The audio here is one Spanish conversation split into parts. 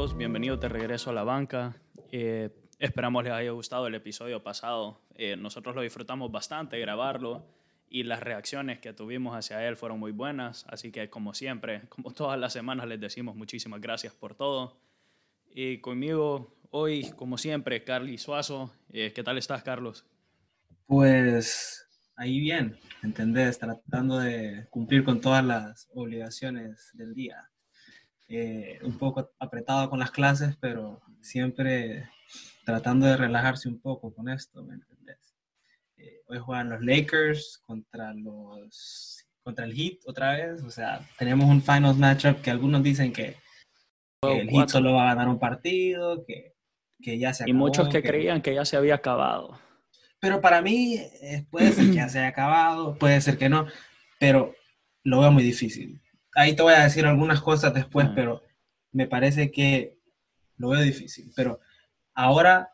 todos, bienvenidos de regreso a la banca. Eh, esperamos les haya gustado el episodio pasado. Eh, nosotros lo disfrutamos bastante grabarlo y las reacciones que tuvimos hacia él fueron muy buenas. Así que como siempre, como todas las semanas les decimos muchísimas gracias por todo. Y conmigo hoy, como siempre, Carly Suazo. Eh, ¿Qué tal estás, Carlos? Pues ahí bien, ¿entendés? Tratando de cumplir con todas las obligaciones del día. Eh, un poco apretado con las clases, pero siempre tratando de relajarse un poco con esto, ¿me entendés? Eh, hoy juegan los Lakers contra los contra el Heat otra vez, o sea, tenemos un finals matchup que algunos dicen que, el Heat solo va a ganar un partido, que, que ya se acabó. Y muchos que, creían que ya se había acabado. Pero para mí eh, puede ser que ya se haya acabado, puede ser que no, pero lo veo muy difícil ahí te voy a decir algunas cosas después, pero me parece que lo veo difícil. Pero ahora,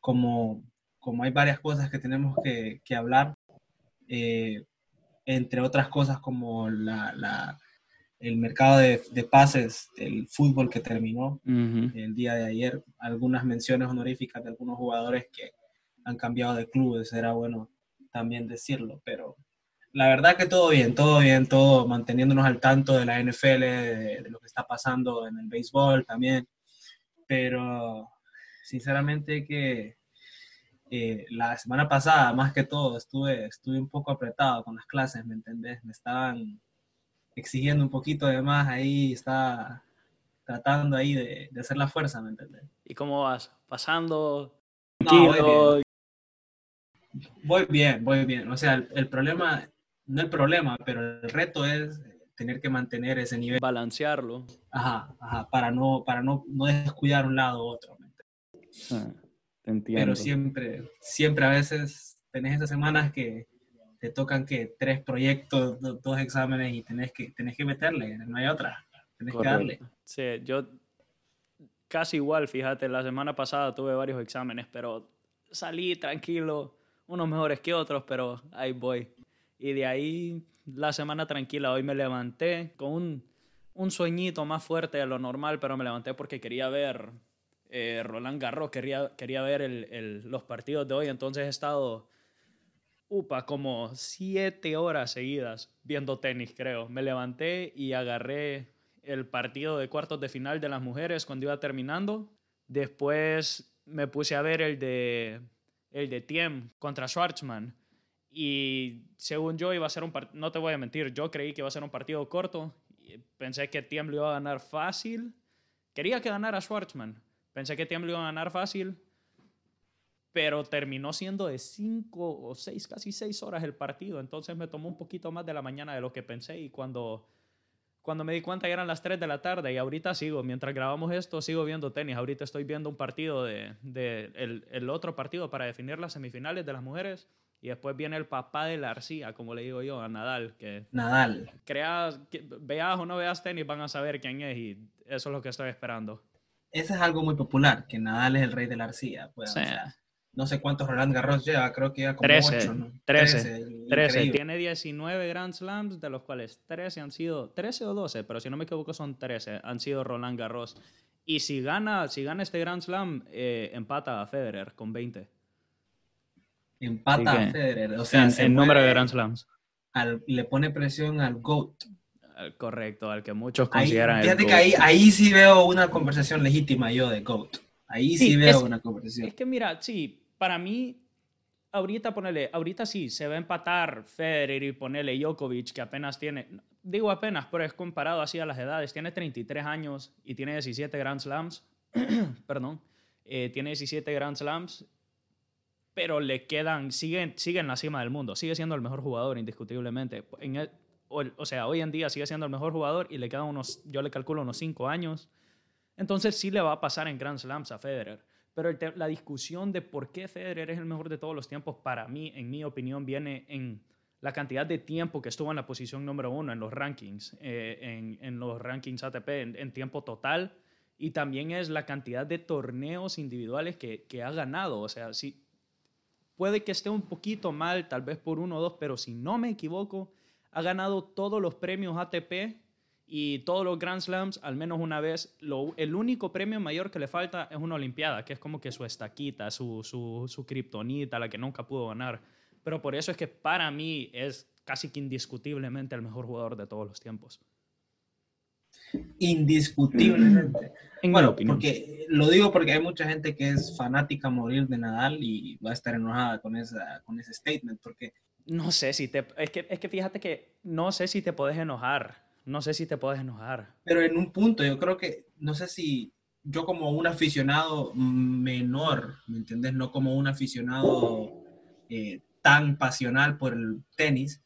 como, como hay varias cosas que tenemos que, que hablar, eh, entre otras cosas como la, la, el mercado de, de, pases del fútbol que terminó el día de ayer, algunas menciones honoríficas de algunos jugadores que han cambiado de clubes, era bueno también decirlo, pero la verdad que todo bien, todo bien, todo manteniéndonos al tanto de la NFL, de, lo que está pasando en el béisbol también. Pero sinceramente que eh, la semana pasada, más que todo, estuve, estuve un poco apretado con las clases, ¿me entendés? Me estaban exigiendo un poquito de más ahí, está tratando ahí de, de hacer la fuerza, ¿me entendés? ¿Y cómo vas? ¿Pasando? No, voy bien. voy bien, O sea, el problema no el problema, pero el reto es tener que mantener ese nivel. Balancearlo. Ajá, ajá, para no, para no, no descuidar un lado u otro. Ah, te entiendo. Pero siempre, siempre a veces tenés esas semanas que te tocan que tres proyectos, dos, exámenes y tenés que, tenés que meterle, no hay otra, tenés que darle. Sí, yo casi igual, fíjate, la semana pasada tuve varios exámenes, pero salí tranquilo, unos mejores que otros, pero ahí voy. Y de ahí la semana tranquila. Hoy me levanté con un, sueñito más fuerte de lo normal, pero me levanté porque quería ver eh, Roland Garros, quería, quería ver el, los partidos de hoy. Entonces he estado, upa, como siete horas seguidas viendo tenis, creo. Me levanté y agarré el partido de cuartos de final de las mujeres cuando iba terminando. Después me puse a ver el de, el de Tiem contra Schwartzman. Y según yo iba a ser un partido, no te voy a mentir, yo creí que iba a ser un partido corto. Pensé que Tiemblo iba a ganar fácil. Quería que ganara Schwartzman. Pensé que Tiemblo iba a ganar fácil. Pero terminó siendo de 5 o 6, casi 6 horas el partido. Entonces me tomó un poquito más de la mañana de lo que pensé. Y cuando, cuando me di cuenta ya eran las 3 de la tarde. Y ahorita sigo, mientras grabamos esto, sigo viendo tenis. Ahorita estoy viendo un partido de, de el, el otro partido para definir las semifinales de las mujeres y después viene el papá de la arcilla, como le digo yo, a Nadal. Que Nadal. Creas, veas o no veas tenis, van a saber quién es y eso es lo que estoy esperando. Ese es algo muy popular, que Nadal es el rey de la arcilla. Pues, no sé cuántos Roland Garros lleva, creo que ya como 13, 8, ¿no? 13. 13. Tiene 19 Grand Slams, de los cuales 13 han sido, 13 o 12, pero si no me equivoco son 13, han sido Roland Garros. Y si gana, si gana este Grand Slam, eh, empata a Federer con 20 empata a Federer. O sea, en, número de Grand Slams. le pone presión al GOAT. Correcto, al que muchos consideran ahí, Fíjate que ahí, ahí, sí veo una conversación legítima yo de GOAT. Ahí sí, veo una conversación. Es que mira, sí, para mí, ahorita ponele, ahorita sí, se va a empatar Federer y ponele Djokovic, que apenas tiene, digo apenas, pero es comparado así a las edades, tiene 33 años y tiene 17 Grand Slams, perdón, eh, tiene 17 Grand Slams pero le quedan, sigue, sigue en la cima del mundo, sigue siendo el mejor jugador indiscutiblemente. En o, sea, hoy en día sigue siendo el mejor jugador y le quedan unos, yo le calculo unos cinco años. Entonces sí le va a pasar en Grand Slams a Federer. Pero la discusión de por qué Federer es el mejor de todos los tiempos, para mí, en mi opinión, viene en la cantidad de tiempo que estuvo en la posición número uno en los rankings, eh, en, en, los rankings ATP en, en, tiempo total, y también es la cantidad de torneos individuales que, que ha ganado. O sea, si, Puede que esté un poquito mal, tal vez por uno o dos, pero si no me equivoco, ha ganado todos los premios ATP Y todos los Grand Slams, al menos una vez, lo, el único premio mayor que le falta es una Olimpiada, que es como que su estaquita, su, su, su kriptonita, la que nunca pudo ganar. Pero por eso es que para mí es casi que indiscutiblemente el mejor jugador de todos los tiempos. Indiscutiblemente. En bueno, porque lo digo porque hay mucha gente que es fanática a morir de Nadal y va a estar enojada con, esa, con ese statement, porque... No sé si te... Es que, es que fíjate que no sé si te puedes enojar no sé si te puedes enojar. Pero en un punto, yo creo que, no sé si yo como un aficionado menor, ¿me entiendes? No como un aficionado eh, tan pasional por el tenis,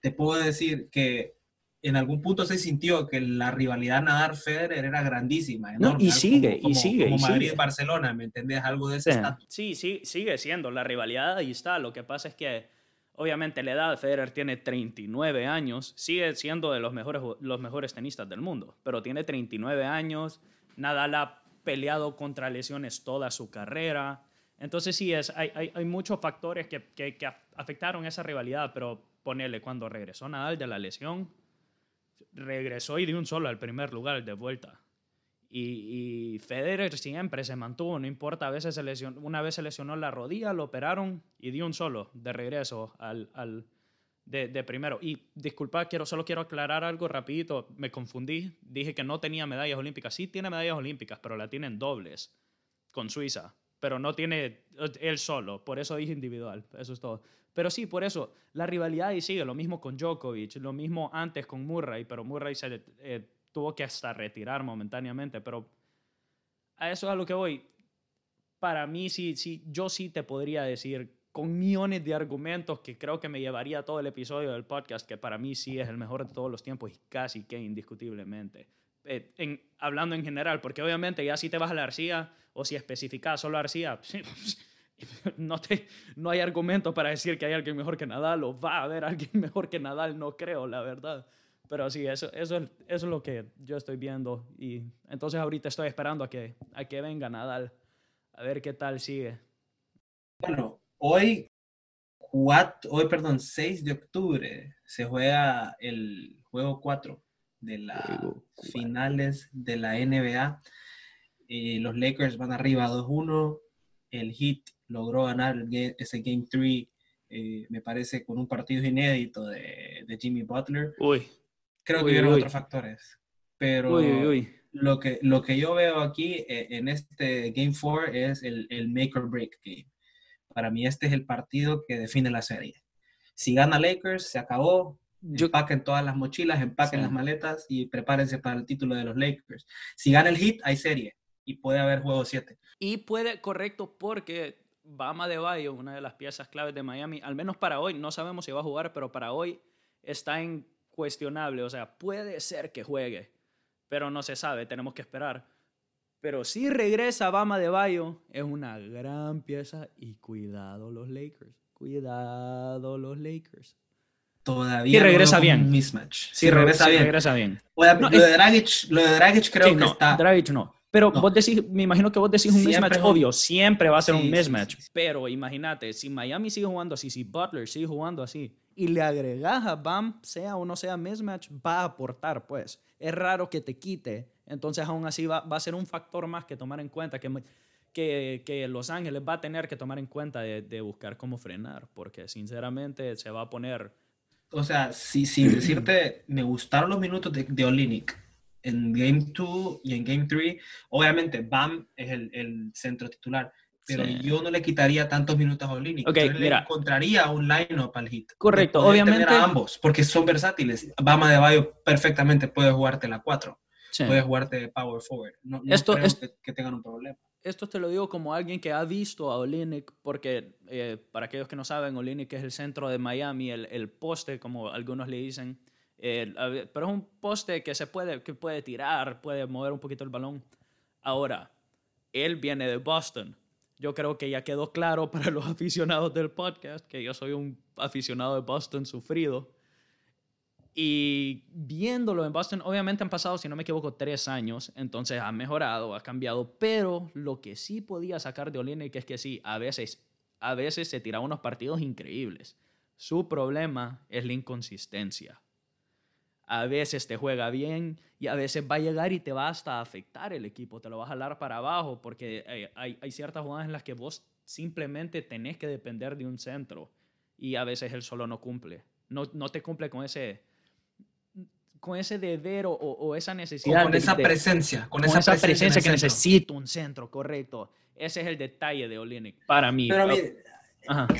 te puedo decir que en algún punto se sintió que la rivalidad Nadal-Federer era grandísima. no, y sigue, y sigue. Como Madrid-Barcelona, ¿me entiendes? Algo de ese sí. sí, sí, sigue siendo. La rivalidad ahí está. Lo que pasa es que Obviamente la edad, Federer tiene 39 años, sigue siendo de los mejores, los mejores tenistas del mundo, pero tiene 39 años, Nadal ha peleado contra lesiones toda su carrera. Entonces sí, es, hay, hay, hay muchos factores que, que, que, afectaron esa rivalidad, pero ponele, cuando regresó Nadal de la lesión, regresó y dio un solo al primer lugar de vuelta. Y, Federer siempre se mantuvo, no importa, a veces se lesionó, una vez se lesionó la rodilla, lo operaron y dio un solo de regreso al, al de, de, primero. Y disculpa, quiero, solo quiero aclarar algo rapidito, me confundí, dije que no tenía medallas olímpicas, sí tiene medallas olímpicas, pero la tienen dobles con Suiza, pero no tiene él solo, por eso dije individual, eso es todo. Pero sí, por eso, la rivalidad ahí sigue, lo mismo con Djokovic, lo mismo antes con Murray, pero Murray se... Eh, tuvo que hasta retirar momentáneamente, pero a eso es a lo que voy. Para mí, sí, sí, yo sí te podría decir con millones de argumentos que creo que me llevaría todo el episodio del podcast, que para mí sí es el mejor de todos los tiempos y casi que indiscutiblemente. Eh, en, hablando en general, porque obviamente ya si te vas a la arcilla o si especificas solo arcilla, no, te, no hay argumento para decir que hay alguien mejor que Nadal o va a haber alguien mejor que Nadal, no creo, la verdad. Pero sí, eso, eso, eso es lo que yo estoy viendo. Y entonces ahorita estoy esperando a que, a que venga Nadal, a ver qué tal sigue. Bueno, hoy, cuatro, hoy, perdón, 6 de octubre se juega el juego 4 de las finales de la NBA. Eh, los Lakers van arriba 2-1. El Heat logró ganar ese Game 3, eh, me parece, con un partido inédito de, de Jimmy Butler. Uy. Creo que hubieron otros factores. Pero Lo, que, lo que yo veo aquí eh, en este Game 4 es el, el make or break game. Para mí este es el partido que define la serie. Si gana Lakers, se acabó. Empaquen todas las mochilas, empaquen las maletas y prepárense para el título de los Lakers. Si gana el Heat, hay serie y puede haber juego 7. Y puede, correcto, porque Bama de Bayo, una de las piezas claves de Miami, al menos para hoy, no sabemos si va a jugar, pero para hoy está en cuestionable, o sea, puede ser que juegue, pero no se sabe, tenemos que esperar. Pero si regresa Bama de Bayo, es una gran pieza y cuidado los Lakers, cuidado los Lakers. Todavía y regresa bien. Un mismatch. Si, regresa, bien. regresa bien. lo, de Dragic, lo de Dragic creo que está... Dragic no. Pero vos decís, me imagino que vos decís un mismatch obvio, siempre va a ser un mismatch. Pero imagínate, si Miami sigue jugando así, si Butler sigue jugando así, y le agregas a Bam, sea o no sea mismatch, va a aportar, pues. Es raro que te quite. Entonces, aún así, va, va a ser un factor más que tomar en cuenta, que, que, que Los Ángeles va a tener que tomar en cuenta de, de, buscar cómo frenar, porque sinceramente se va a poner... O sea, si, sin decirte, me gustaron los minutos de, de Olinik en Game 2 y en Game 3. Obviamente, Bam es el, el centro titular, pero yo no le quitaría tantos minutos a Olini. Okay, yo le encontraría un line-up al hit. Correcto, obviamente. A ambos, porque son versátiles. Bama de Bayo perfectamente puede jugarte la 4. Puede jugarte power forward. No, esto, creo que, que, tengan un problema. Esto te lo digo como alguien que ha visto a Olinik, porque eh, para aquellos que no saben, Olinik es el centro de Miami, el, el poste, como algunos le dicen. Pero es un poste que se puede, que puede tirar, puede mover un poquito el balón. Ahora, él viene de Boston yo creo que ya quedó claro para los aficionados del podcast que yo soy un aficionado de Boston sufrido. Y viéndolo en Boston, obviamente han pasado, si no me equivoco, tres años, entonces ha mejorado, ha cambiado, pero lo que sí podía sacar de que es que sí, a veces, a veces se tiraba unos partidos increíbles. Su problema es la inconsistencia. a veces te juega bien y a veces va a llegar y te va hasta a afectar el equipo, te lo va a jalar para abajo porque eh, hay, hay, ciertas jugadas en las que vos simplemente tenés que depender de un centro y a veces él solo no cumple. No, no te cumple con ese, con ese deber o, o esa necesidad. con esa presencia. Con, esa, presencia, que necesito un centro, correcto. Ese es el detalle de Olenek para mí. Pero mire,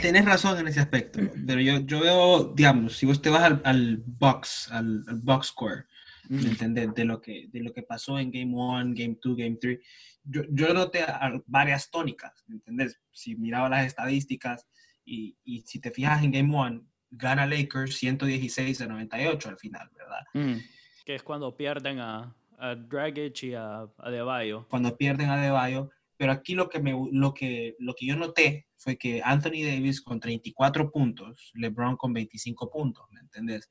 Tienes razón en ese aspecto, pero yo, yo veo, digamos, si usted vas al, al box, al, box score, ¿me De lo, que, de lo que pasó en Game 1, Game 2, Game 3, yo, yo noté varias tónicas, ¿me entiendes? Si miraba las estadísticas y, y, si te fijas en Game 1, gana Lakers 116 a 98 al final, ¿verdad? Que es cuando pierden a, a Dragic y a, a Debayo. Cuando pierden a Debayo, pero aquí lo que, me, lo, que, lo que yo noté fue que Anthony Davis con 34 puntos, LeBron con 25 puntos, ¿me entendés?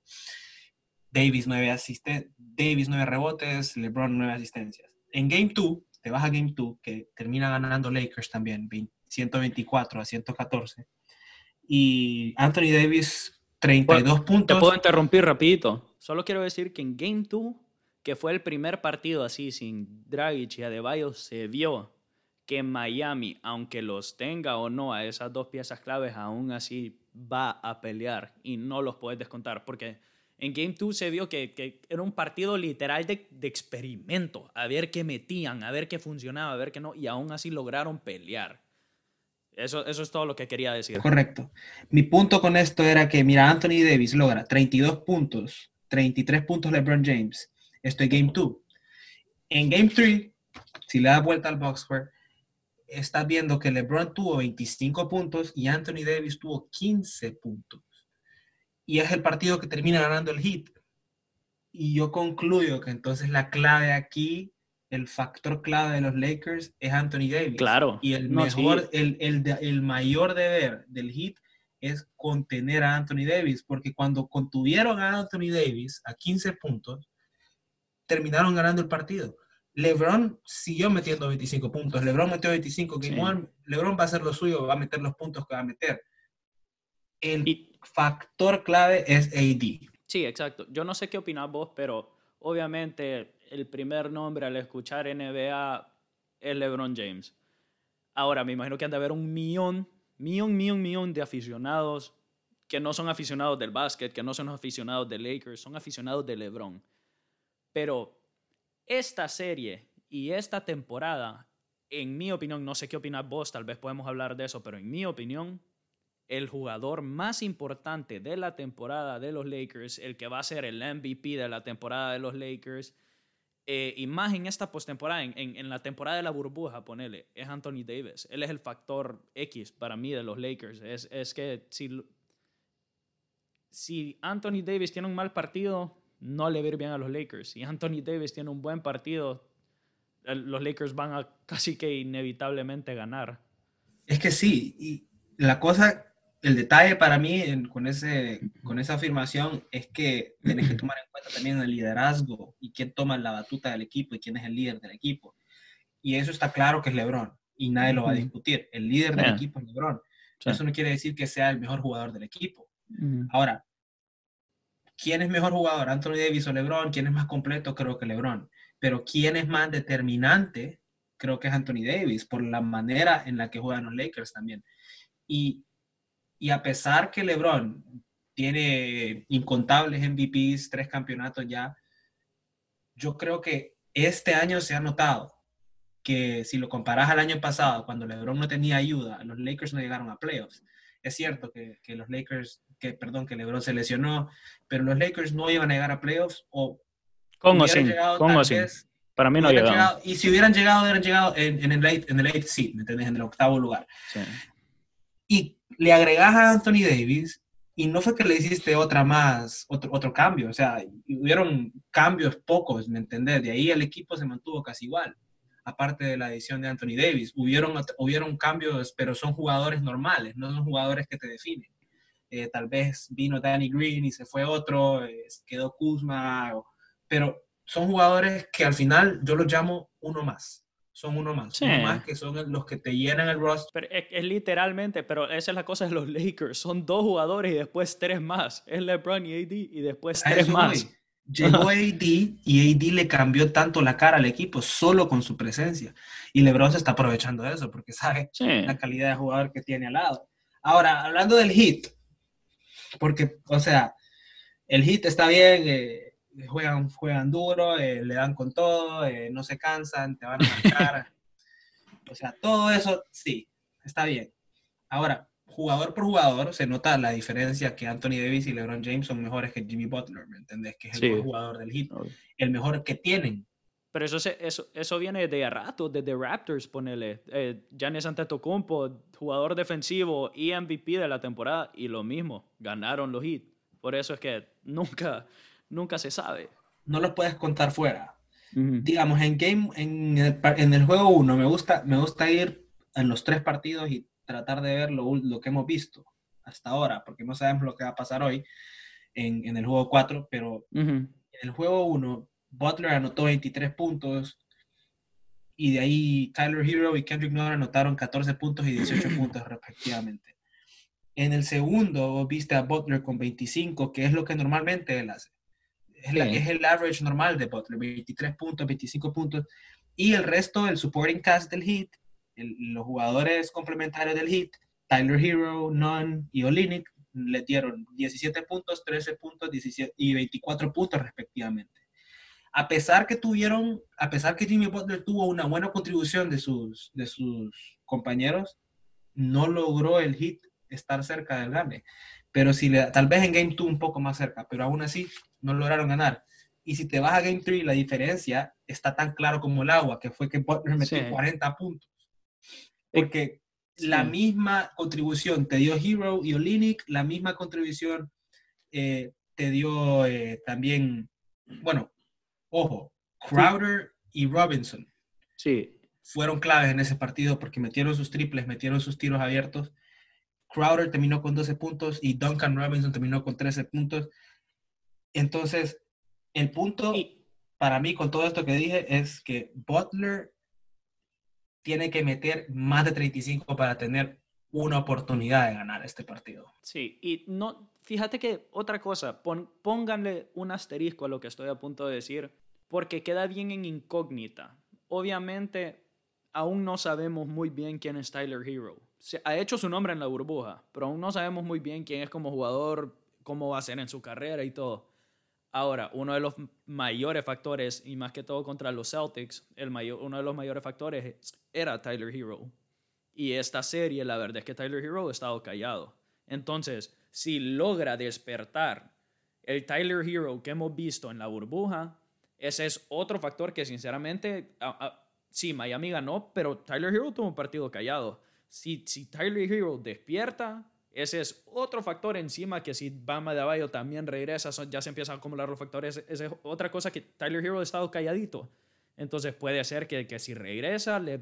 Davis 9, asisten Davis 9 rebotes, LeBron 9 asistencias. En Game 2, te vas a Game 2, que termina ganando Lakers también, 124 a 114. Y Anthony Davis, 32 puntos. Te puedo interrumpir rapidito. Solo quiero decir que en Game 2, que fue el primer partido así sin Dragic y Adebayo, se vio que Miami, aunque los tenga o no a esas dos piezas claves, aún así va a pelear y no los puedes descontar. Porque en Game 2 se vio que, era un partido literal de, experimento, a ver qué metían, a ver qué funcionaba, a ver qué no, y aún así lograron pelear. Eso, eso es todo lo que quería decir. Correcto. Mi punto con esto era que, mira, Anthony Davis logra 32 puntos, 33 puntos LeBron James. Esto es Game 2. En Game 3, si le das vuelta al box score, estás viendo que LeBron tuvo 25 puntos y Anthony Davis tuvo 15 puntos. Y es el partido que termina ganando el hit. Y yo concluyo que entonces la clave aquí, el factor clave de los Lakers es Anthony Davis. Claro. Y el mejor, el, el, el mayor deber del hit es contener a Anthony Davis, porque cuando contuvieron a Anthony Davis a 15 puntos, terminaron ganando el partido. LeBron siguió metiendo 25 puntos. LeBron metió 25 Game LeBron va a hacer lo suyo, va a meter los puntos que va a meter. El factor clave es AD. Sí, exacto. Yo no sé qué opinas vos, pero obviamente el primer nombre al escuchar NBA es LeBron James. Ahora, me imagino que han de haber un millón, millón, millón, millón de aficionados que no son aficionados del básquet, que no son aficionados de Lakers, son aficionados de LeBron. Pero esta serie y esta temporada, en mi opinión, no sé qué opinas vos, tal vez podemos hablar de eso, pero en mi opinión, el jugador más importante de la temporada de los Lakers, el que va a ser el MVP de la temporada de los Lakers, y más en esta postemporada, en, en, la temporada de la burbuja, ponele, es Anthony Davis. Él es el factor X para mí de los Lakers. Es, es que si, si Anthony Davis tiene un mal partido, no le va a bien a los Lakers. Si Anthony Davis tiene un buen partido, los Lakers van a casi que inevitablemente ganar. Es que sí, y la cosa, el detalle para mí con, ese, con esa afirmación es que tienes que tomar en cuenta también el liderazgo y quién toma la batuta del equipo y quién es el líder del equipo. Y eso está claro que es LeBron y nadie lo va a discutir. El líder del equipo es LeBron. Eso no quiere decir que sea el mejor jugador del equipo. Ahora, ¿Quién es mejor jugador, Anthony Davis o LeBron? ¿Quién es más completo? Creo que LeBron. Pero ¿quién es más determinante? Creo que es Anthony Davis, por la manera en la que juegan los Lakers también. Y, y a pesar que LeBron tiene incontables MVPs, tres campeonatos ya, yo creo que este año se ha notado que si lo comparas al año pasado, cuando LeBron no tenía ayuda, los Lakers no llegaron a playoffs. Es cierto que, que los Lakers que, perdón, que LeBron se lesionó, pero los Lakers no iban a llegar a playoffs o... ¿Cómo sí? ¿Cómo sí? Para mí no llegaron. y si hubieran llegado, hubieran llegado en, en el late, en el late seed, ¿me entiendes? En el octavo lugar. Sí. Y le agregas a Anthony Davis y no fue que le hiciste otra más, otro, otro cambio, o sea, hubieron cambios pocos, ¿me entendés? De ahí el equipo se mantuvo casi igual, aparte de la adición de Anthony Davis. Hubieron, hubieron cambios, pero son jugadores normales, no son jugadores que te definen. Eh, tal vez vino Danny Green y se fue otro, eh, quedó Kuzma, pero son jugadores que al final yo los llamo uno más. Son uno más, uno más que son los que te llenan el roster. es, literalmente, pero esa es la cosa de los Lakers. Son dos jugadores y después tres más. Es LeBron y AD y después tres más. Llegó AD y AD le cambió tanto la cara al equipo solo con su presencia. Y LeBron se está aprovechando de eso porque sabe la calidad de jugador que tiene al lado. Ahora, hablando del hit, porque, o sea, el hit está bien, eh, juegan, juegan duro, eh, le dan con todo, eh, no se cansan, te van a marcar. o sea, todo eso sí, está bien. Ahora, jugador por jugador, se nota la diferencia que Anthony Davis y LeBron James son mejores que Jimmy Butler, ¿me entendés? Que es el mejor jugador del hit, el mejor que tienen. Pero eso, eso, eso viene de rato, desde Raptors, ponele. Eh, Giannis Antetokounmpo, jugador defensivo y MVP de la temporada, y lo mismo, ganaron los hits. Por eso es que nunca, nunca se sabe. No los puedes contar fuera. Digamos, en, game, en, el, en el juego 1 me gusta, me gusta ir en los tres partidos y tratar de ver lo, lo, que hemos visto hasta ahora, porque no sabemos lo que va a pasar hoy en, en el juego 4, pero en el juego 1 Butler anotó 23 puntos y de ahí Tyler Hero y Kendrick Nunn anotaron 14 puntos y 18 puntos respectivamente. En el segundo viste a Butler con 25, que es lo que normalmente él hace. Es, es el average normal de Butler, 23 puntos, 25 puntos. Y el resto, el supporting cast del Heat, los jugadores complementarios del Heat, Tyler Hero, Nunn y Olinik, le dieron 17 puntos, 13 puntos 17, y 24 puntos respectivamente a pesar que tuvieron, a pesar que Jimmy Butler tuvo una buena contribución de sus, de sus compañeros, no logró el hit estar cerca del gane. Pero si le, tal vez en Game 2 un poco más cerca, pero aún así no lograron ganar. Y si te vas a Game 3, la diferencia está tan claro como el agua, que fue que Butler metió 40 puntos. Porque la misma contribución te dio Hero y Olinik, la misma contribución eh, te dio eh, también, bueno, Ojo, Crowder y Robinson. Sí. Fueron claves en ese partido porque metieron sus triples, metieron sus tiros abiertos. Crowder terminó con 12 puntos y Duncan Robinson terminó con 13 puntos. Entonces, el punto para mí con todo esto que dije es que Butler tiene que meter más de 35 para tener una oportunidad de ganar este partido. Sí, y no, fíjate que otra cosa, pónganle un asterisco a lo que estoy a punto de decir, porque queda bien en incógnita. Obviamente, aún no sabemos muy bien quién es Tyler Hero. Se ha hecho su nombre en la burbuja, pero aún no sabemos muy bien quién es como jugador, cómo va a ser en su carrera y todo. Ahora, uno de los mayores factores, y más que todo contra los Celtics, el mayor, uno de los mayores factores era Tyler Hero. Y esta serie, la verdad es que Tyler Hero ha estado callado. Entonces, si logra despertar el Tyler Hero que hemos visto en la burbuja, ese es otro factor que sinceramente, sí, Miami ganó, pero Tyler Hero tuvo un partido callado. Si, si Tyler Hero despierta, ese es otro factor encima que si Bama de Abajo también regresa, ya se empiezan a acumular los factores. Esa es otra cosa que Tyler Hero ha estado calladito. Entonces puede ser que, que si regresa le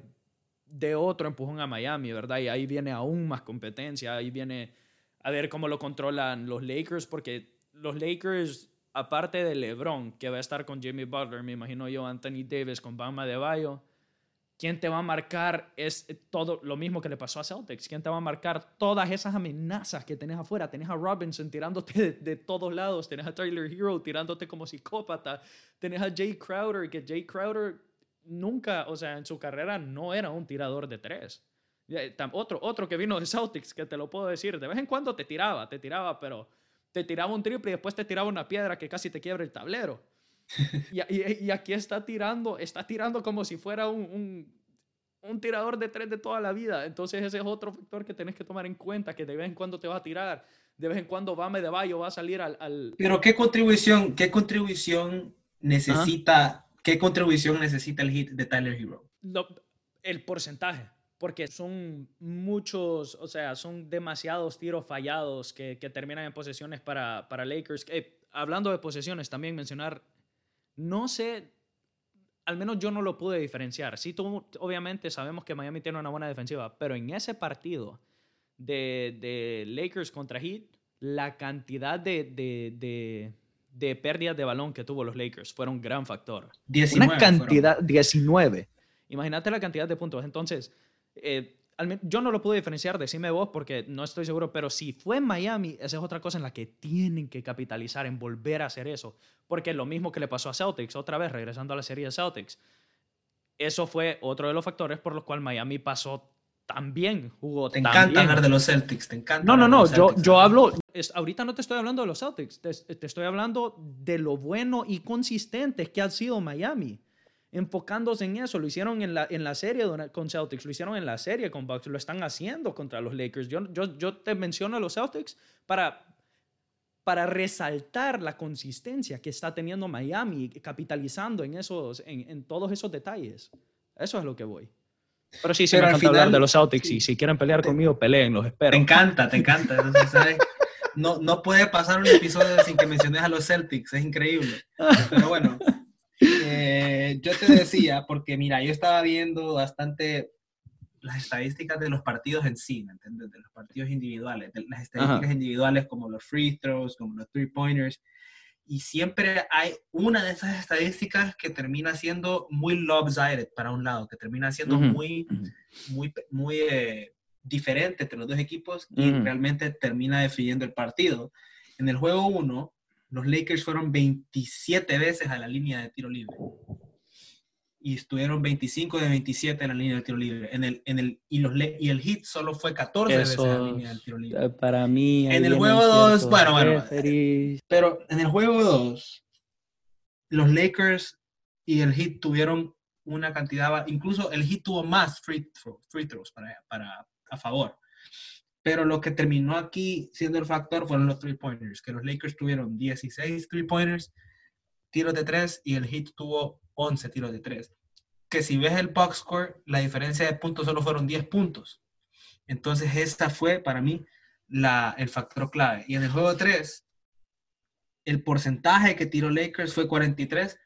de otro empujón a Miami, ¿verdad? Y ahí viene aún más competencia, ahí viene a ver cómo lo controlan los Lakers, porque los Lakers, aparte de LeBron, que va a estar con Jimmy Butler, me imagino yo, Anthony Davis con Bama de Bayo, ¿quién te va a marcar es todo lo mismo que le pasó a Celtics? ¿Quién te va a marcar todas esas amenazas que tenés afuera? Tenés a Robinson tirándote de, todos lados, tenés a Tyler Hero tirándote como psicópata, tenés a Jay Crowder, que Jay Crowder nunca, o sea, en su carrera no era un tirador de tres. Otro, otro que vino de Celtics, que te lo puedo decir, de vez en cuando te tiraba, te tiraba, pero te tiraba un triple y después te tiraba una piedra que casi te quiebra el tablero. y, y, aquí está tirando, está tirando como si fuera un, un, un, tirador de tres de toda la vida. Entonces ese es otro factor que tenés que tomar en cuenta, que de vez en cuando te va a tirar, de vez en cuando Bame de Bayo va a salir al... al... Pero ¿qué contribución, qué contribución necesita ¿Qué contribución necesita el hit de Tyler Hero? el porcentaje, porque son muchos, o sea, son demasiados tiros fallados que, terminan en posesiones para, para Lakers. Eh, hablando de posesiones, también mencionar, no sé, al menos yo no lo pude diferenciar. Sí, tú, obviamente sabemos que Miami tiene una buena defensiva, pero en ese partido de, de Lakers contra Heat, la cantidad de de pérdidas de balón que tuvo los Lakers fueron un gran factor. 19 Una cantidad, 19. Imagínate la cantidad de puntos. Entonces, eh, yo no lo pude diferenciar, decime vos porque no estoy seguro, pero si fue en Miami, esa es otra cosa en la que tienen que capitalizar, en volver a hacer eso, porque lo mismo que le pasó a Celtics, otra vez regresando a la serie de Celtics, eso fue otro de los factores por los cuales Miami pasó tan bien, jugó Te encanta hablar de los Celtics, te encanta. No, no, no, yo, yo hablo, ahorita no te estoy hablando de los Celtics, te, te estoy hablando de lo bueno y consistente que ha sido Miami enfocándose en eso. Lo hicieron en la, en la serie con Celtics, lo hicieron en la serie con Bucks, lo están haciendo contra los Lakers. Yo, yo, yo te menciono a los Celtics para, para resaltar la consistencia que está teniendo Miami, capitalizando en, esos, en, en todos esos detalles. Eso es lo que voy. Pero sí, sí me encanta hablar de los Celtics y si quieren pelear conmigo, peleen, los espero. Te encanta, te encanta. No, no puede pasar un episodio sin que menciones a los Celtics, es increíble. Pero bueno, eh, yo te decía, porque mira, yo estaba viendo bastante las estadísticas de los partidos en sí, ¿me entiendes? De los partidos individuales, de las estadísticas individuales como los free throws, como los three pointers, y siempre hay una de esas estadísticas que termina siendo muy lopsided para un lado, que termina siendo muy, muy, muy eh, diferente entre los dos equipos y realmente termina definiendo el partido. En el juego 1, los Lakers fueron 27 veces a la línea de tiro libre. Y estuvieron 25 de 27 en la línea de tiro libre. En el, en el, y, los, y el hit solo fue 14 veces en la línea de tiro libre. Para mí. En el juego 2, bueno, bueno. Pero en el juego 2, los Lakers y el hit tuvieron una cantidad, incluso el hit tuvo más free, free throws para, para, a favor. Pero lo que terminó aquí siendo el factor fueron los three pointers, que los Lakers tuvieron 16 three pointers, tiros de tres, y el Heat tuvo 11 tiros de tres. Que si ves el box score, la diferencia de puntos solo fueron 10 puntos. Entonces, esta fue para mí la, el factor clave. Y en el juego 3, el porcentaje que tiró Lakers fue 43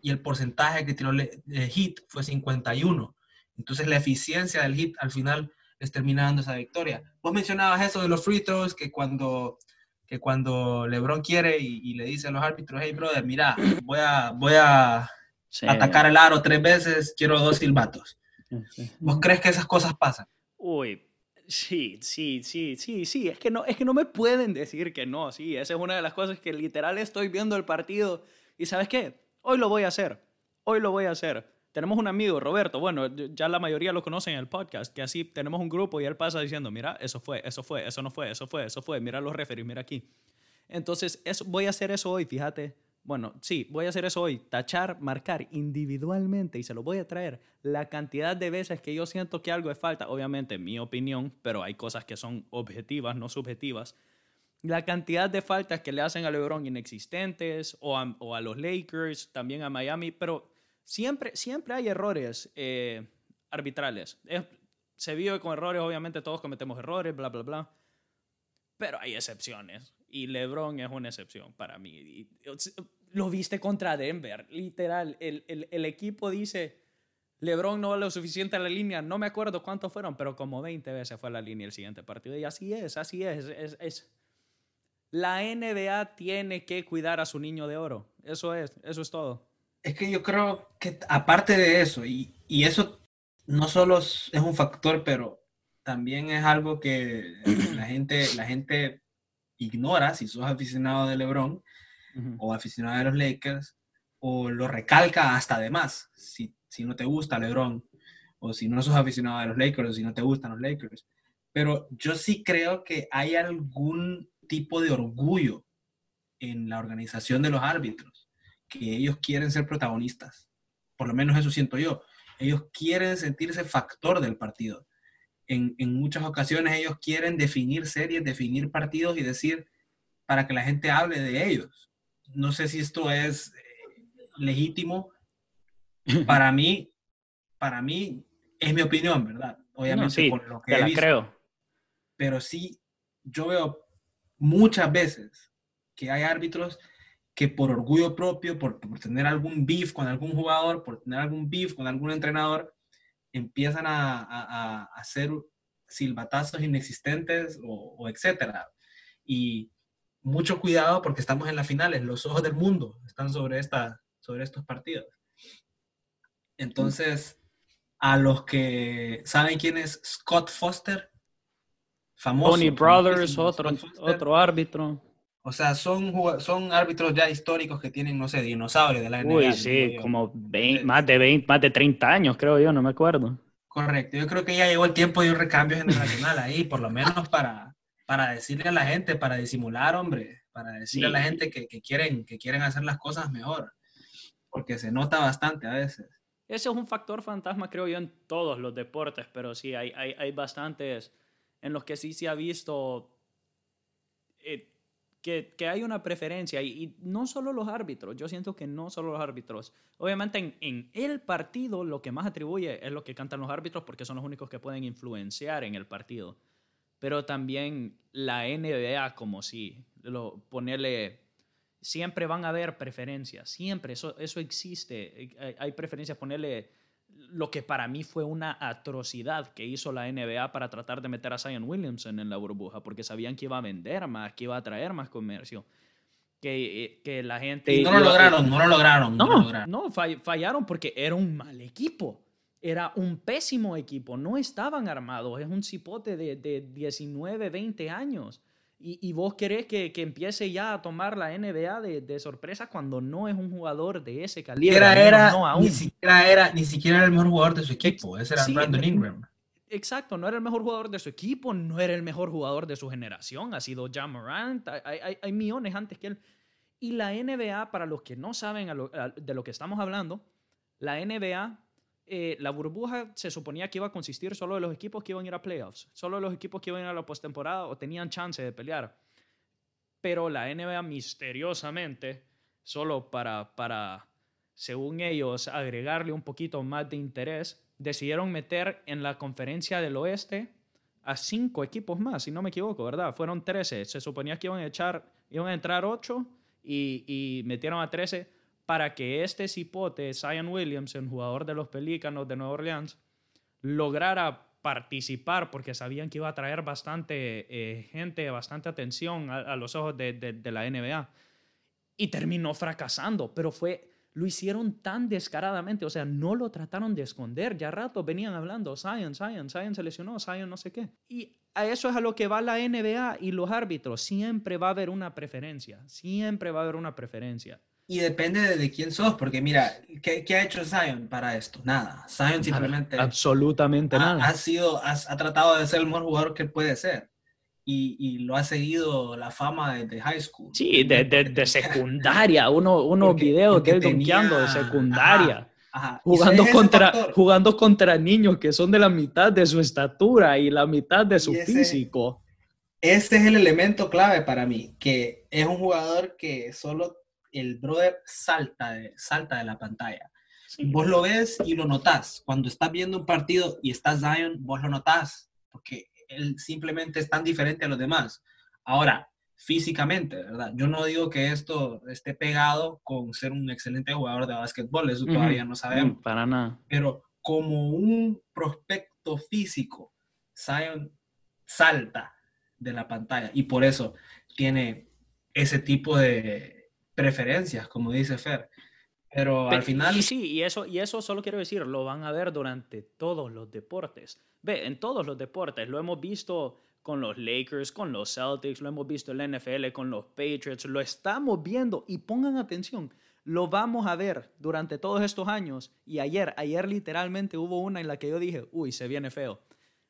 y el porcentaje que tiró el Heat fue 51. Entonces, la eficiencia del Heat al final les termina dando esa victoria. Vos mencionabas eso de los free throws, que cuando, que cuando LeBron quiere y, le dice a los árbitros, hey, brother, mira, voy a, voy a atacar el aro tres veces, quiero dos silbatos. ¿Vos crees que esas cosas pasan? Uy, Sí, sí, sí, sí, sí. Es que, no, es que no me pueden decir que no, sí. Esa es una de las cosas que literal estoy viendo el partido y ¿sabes qué? Hoy lo voy a hacer. Hoy lo voy a hacer. Tenemos un amigo, Roberto, bueno, ya la mayoría lo conocen en el podcast, que así tenemos un grupo y él pasa diciendo, mira, eso fue, eso fue, eso no fue, eso fue, eso fue, mira los referees, mira aquí. Entonces, eso, voy a hacer eso hoy, fíjate. Bueno, sí, voy a hacer eso hoy, tachar, marcar individualmente y se lo voy a traer la cantidad de veces que yo siento que algo es falta, obviamente mi opinión, pero hay cosas que son objetivas, no subjetivas. La cantidad de faltas que le hacen a LeBron inexistentes o o a los Lakers, también a Miami, pero Siempre, siempre hay errores eh, arbitrales. se vive con errores, obviamente todos cometemos errores, bla, bla, bla. Pero hay excepciones. Y LeBron es una excepción para mí. lo viste contra Denver, literal. El, el, equipo dice, LeBron no va lo suficiente a la línea. No me acuerdo cuántos fueron, pero como 20 veces fue a la línea el siguiente partido. Y así es, así es. es, es. La NBA tiene que cuidar a su niño de oro. Eso es, eso es todo. Es que yo creo que aparte de eso, y, y eso no solo es un factor, pero también es algo que la gente, la gente ignora si sos aficionado de LeBron o aficionado de los Lakers, o lo recalca hasta de más, si, si no te gusta LeBron, o si no sos aficionado de los Lakers, o si no te gustan los Lakers. Pero yo sí creo que hay algún tipo de orgullo en la organización de los árbitros que ellos quieren ser protagonistas. Por lo menos eso siento yo. Ellos quieren sentirse factor del partido. En, muchas ocasiones ellos quieren definir series, definir partidos y decir para que la gente hable de ellos. No sé si esto es eh, legítimo. Para mí, para mí es mi opinión, ¿verdad? Obviamente por lo que he visto. creo. Pero sí, yo veo muchas veces que hay árbitros que por orgullo propio, por, tener algún beef con algún jugador, por tener algún beef con algún entrenador, empiezan a, hacer silbatazos inexistentes o, etcétera. Y mucho cuidado porque estamos en las finales, los ojos del mundo están sobre, esta, sobre estos partidos. Entonces, a los que saben quién es Scott Foster, famoso. Tony Brothers, otro, otro árbitro. O sea, son, son árbitros ya históricos que tienen, no sé, dinosaurios de la NBA. Uy, sí, como más, de 20, más de 30 años, creo yo, no me acuerdo. Correcto, yo creo que ya llegó el tiempo de un recambio generacional ahí, por lo menos para, para decirle a la gente, para disimular, hombre, para decirle a la gente que, que, quieren, que quieren hacer las cosas mejor, porque se nota bastante a veces. Ese es un factor fantasma, creo yo, en todos los deportes, pero sí, hay, hay, hay bastantes en los que sí se ha visto eh, que, que, hay una preferencia, y, no solo los árbitros, yo siento que no solo los árbitros. Obviamente en, en, el partido lo que más atribuye es lo que cantan los árbitros porque son los únicos que pueden influenciar en el partido. Pero también la NBA como si, lo, ponerle siempre van a haber preferencias, siempre, eso, eso existe. Hay, hay, preferencias, ponerle lo que para mí fue una atrocidad que hizo la NBA para tratar de meter a Zion Williamson en la burbuja, porque sabían que iba a vender más, que iba a traer más comercio. Que, que la gente... Y no lo lograron, no lo lograron. No, no, lograron. no fallaron porque era un mal equipo. Era un pésimo equipo, no estaban armados, es un cipote de, de 19, 20 años y, vos querés que, que, empiece ya a tomar la NBA de, de, sorpresa cuando no es un jugador de ese calibre. Era, no Ni, siquiera era, ni siquiera era el mejor jugador de su equipo. Ese era Brandon Ingram. Exacto, no era el mejor jugador de su equipo, no era el mejor jugador de su generación. Ha sido John Morant, hay, hay, hay millones antes que él. Y la NBA, para los que no saben de lo que estamos hablando, la NBA eh, la burbuja se suponía que iba a consistir solo de los equipos que iban a ir a playoffs, solo de los equipos que iban a ir a la postemporada o tenían chance de pelear. Pero la NBA misteriosamente, solo para, para, según ellos, agregarle un poquito más de interés, decidieron meter en la conferencia del oeste a cinco equipos más, si no me equivoco, ¿verdad? Fueron 13. Se suponía que iban a, echar, iban a entrar ocho y, metieron a 13 para que este cipote, Zion Williamson, jugador de los Pelícanos de Nueva Orleans, lograra participar porque sabían que iba a traer bastante eh, gente, bastante atención a, los ojos de, la NBA. Y terminó fracasando, pero fue, lo hicieron tan descaradamente, o sea, no lo trataron de esconder. Ya rato venían hablando, Zion, Zion, Zion se lesionó, Zion no sé qué. Y a eso es a lo que va la NBA y los árbitros. Siempre va a haber una preferencia, siempre va a haber una preferencia. Y depende de, quién sos, porque mira, ¿qué, ¿qué, ha hecho Zion para esto? Nada. Zion simplemente... absolutamente ha, nada. Ha, sido, ha, ha, tratado de ser el mejor jugador que puede ser. Y, y lo ha seguido la fama de, high school. Sí, de, de, secundaria. Uno, unos videos de él donkeando de secundaria. Jugando, contra, jugando contra niños que son de la mitad de su estatura y la mitad de su físico. Este es el elemento clave para mí, que es un jugador que solo el brother salta de, salta de la pantalla. Vos lo ves y lo notás. Cuando estás viendo un partido y estás Zion, vos lo notás, porque él simplemente es tan diferente a los demás. Ahora, físicamente, ¿verdad? Yo no digo que esto esté pegado con ser un excelente jugador de básquetbol, eso todavía no sabemos. para nada. Pero como un prospecto físico, Zion salta de la pantalla y por eso tiene ese tipo de, preferencias, como dice Fer. Pero al final... Y sí, y eso, y eso solo quiero decir, lo van a ver durante todos los deportes. Ve, en todos los deportes, lo hemos visto con los Lakers, con los Celtics, lo hemos visto en la NFL, con los Patriots, lo estamos viendo y pongan atención, lo vamos a ver durante todos estos años. Y ayer, ayer literalmente hubo una en la que yo dije, uy, se viene feo.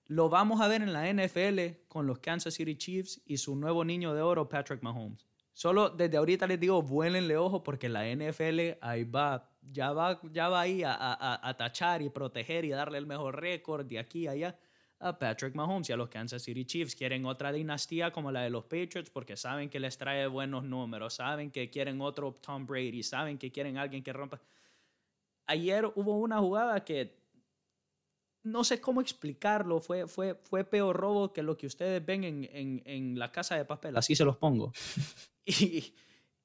Lo vamos a ver en la NFL con los Kansas City Chiefs y su nuevo niño de oro, Patrick Mahomes. Solo desde ahorita les digo, vuélenle ojo porque la NFL ahí va, ya va, ya va ahí a, a, a tachar y proteger y darle el mejor récord de aquí a allá a Patrick Mahomes y a los Kansas City Chiefs. Quieren otra dinastía como la de los Patriots porque saben que les trae buenos números, saben que quieren otro Tom Brady, saben que quieren alguien que rompa. Ayer hubo una jugada que no sé cómo explicarlo, fue, fue, fue peor robo que lo que ustedes ven en, en, en la casa de papel, así se los pongo. Y,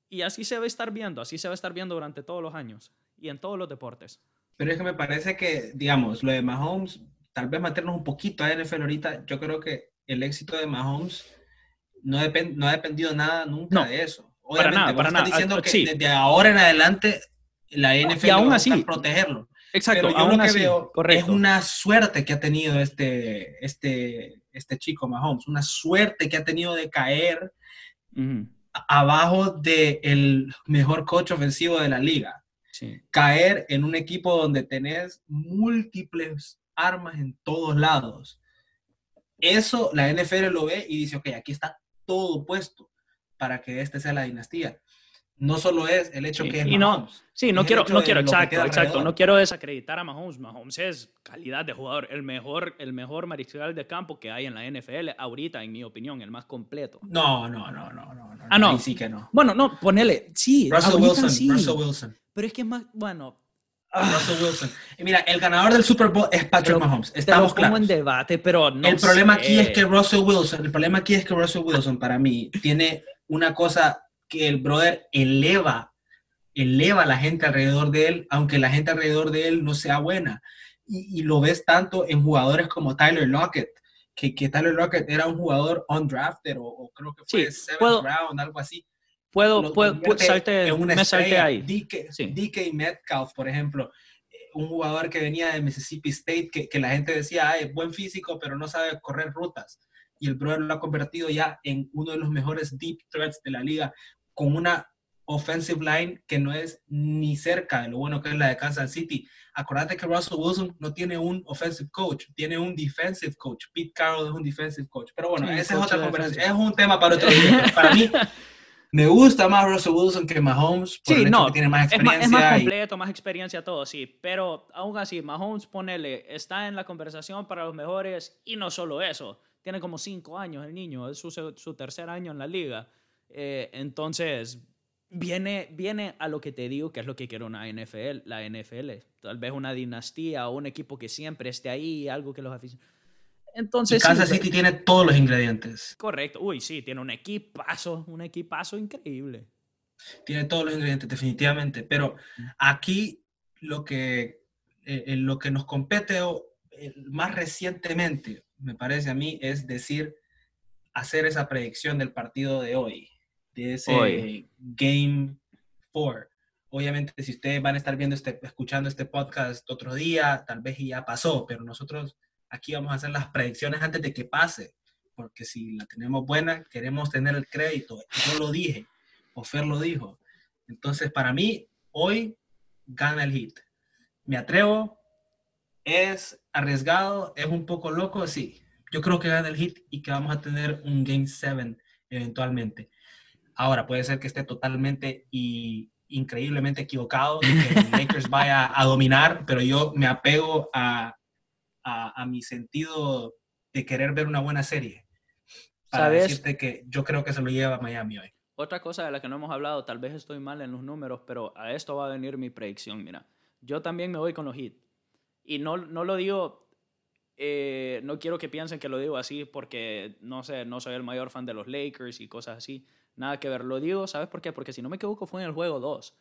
y así se va a estar viendo, así se va a estar viendo durante todos los años y en todos los deportes. Pero es que me parece que, digamos, lo de Mahomes, tal vez meternos un poquito a NFL ahorita, yo creo que el éxito de Mahomes no, depend, no ha dependido nada nunca de eso. Obviamente, para nada, para nada. diciendo que desde ahora en adelante la NFL va a protegerlo. Exacto, Pero yo lo que veo es una suerte que ha tenido este, este, este chico Mahomes, una suerte que ha tenido de caer abajo del mejor coach ofensivo de la liga. Caer en un equipo donde tenés múltiples armas en todos lados. Eso la NFL lo ve y dice, ok, aquí está todo puesto para que este sea la dinastía no solo es el hecho que es y no, sí, no quiero, no quiero, exacto, exacto, no quiero desacreditar a Mahomes. Mahomes es calidad de jugador, el mejor, el mejor mariscal de campo que hay en la NFL ahorita, en mi opinión, el más completo. No, no, no, no, no. Ah, no. sí que no. Bueno, no, ponele, sí. Russell Wilson, sí. Russell Wilson. Pero es que es más, bueno. Russell Wilson. Y mira, el ganador del Super Bowl es Patrick Mahomes. Estamos claros. en debate, pero no El problema aquí es que Russell Wilson, el problema aquí es que Russell Wilson, para mí, tiene una cosa que el brother eleva, eleva a la gente alrededor de él, aunque la gente alrededor de él no sea buena. Y, lo ves tanto en jugadores como Tyler Lockett, que, que Tyler Lockett era un jugador undrafted o, o creo que fue sí, seventh round, algo así. Puedo, puedo, salte, me salte ahí. DK, sí. DK, Metcalf, por ejemplo, eh, un jugador que venía de Mississippi State, que, que la gente decía, Ay, buen físico, pero no sabe correr rutas. Y el brother lo ha convertido ya en uno de los mejores deep threats de la liga con una offensive line que no es ni cerca de lo bueno que es la de Kansas City. Acordate que Russell Wilson no tiene un offensive coach, tiene un defensive coach. Pete Carroll es un defensive coach. Pero bueno, esa es otra conversación. Es un tema para otro día. para mí, me gusta más Russell Wilson que Mahomes. sí, no, tiene más experiencia. Es más, completo, más experiencia, todo, sí. Pero aún así, Mahomes, ponele, está en la conversación para los mejores y no solo eso. Tiene como cinco años el niño, es su, su tercer año en la liga eh, entonces, viene, viene a lo que te digo, que es lo que quiero una NFL, la NFL. Tal vez una dinastía o un equipo que siempre esté ahí, algo que los aficionados... Entonces, Kansas City tiene todos los ingredientes. Correcto. Uy, sí, tiene un equipazo, un equipazo increíble. Tiene todos los ingredientes, definitivamente. Pero aquí lo que, eh, lo que nos compete más recientemente, me parece a mí, es decir, hacer esa predicción del partido de hoy de ese Game 4. Obviamente, si ustedes van a estar viendo este, escuchando este podcast otro día, tal vez ya pasó, pero nosotros aquí vamos a hacer las predicciones antes de que pase, porque si la tenemos buena, queremos tener el crédito. Yo lo dije, o Fer lo dijo. Entonces, para mí, hoy gana el hit. Me atrevo, es arriesgado, es un poco loco, sí. Yo creo que gana el hit y que vamos a tener un Game 7 eventualmente. Ahora, puede ser que esté totalmente y increíblemente equivocado y que el Lakers vaya a dominar, pero yo me apego a, a, mi sentido de querer ver una buena serie. Para decirte que yo creo que se lo lleva Miami hoy. Otra cosa de la que no hemos hablado, tal vez estoy mal en los números, pero a esto va a venir mi predicción. Mira, yo también me voy con los hits. Y no, no lo digo, eh, no quiero que piensen que lo digo así porque, no sé, no soy el mayor fan de los Lakers y cosas así. Nada que ver. Lo digo, ¿sabes por qué? Porque si no me equivoco fue en el juego 2.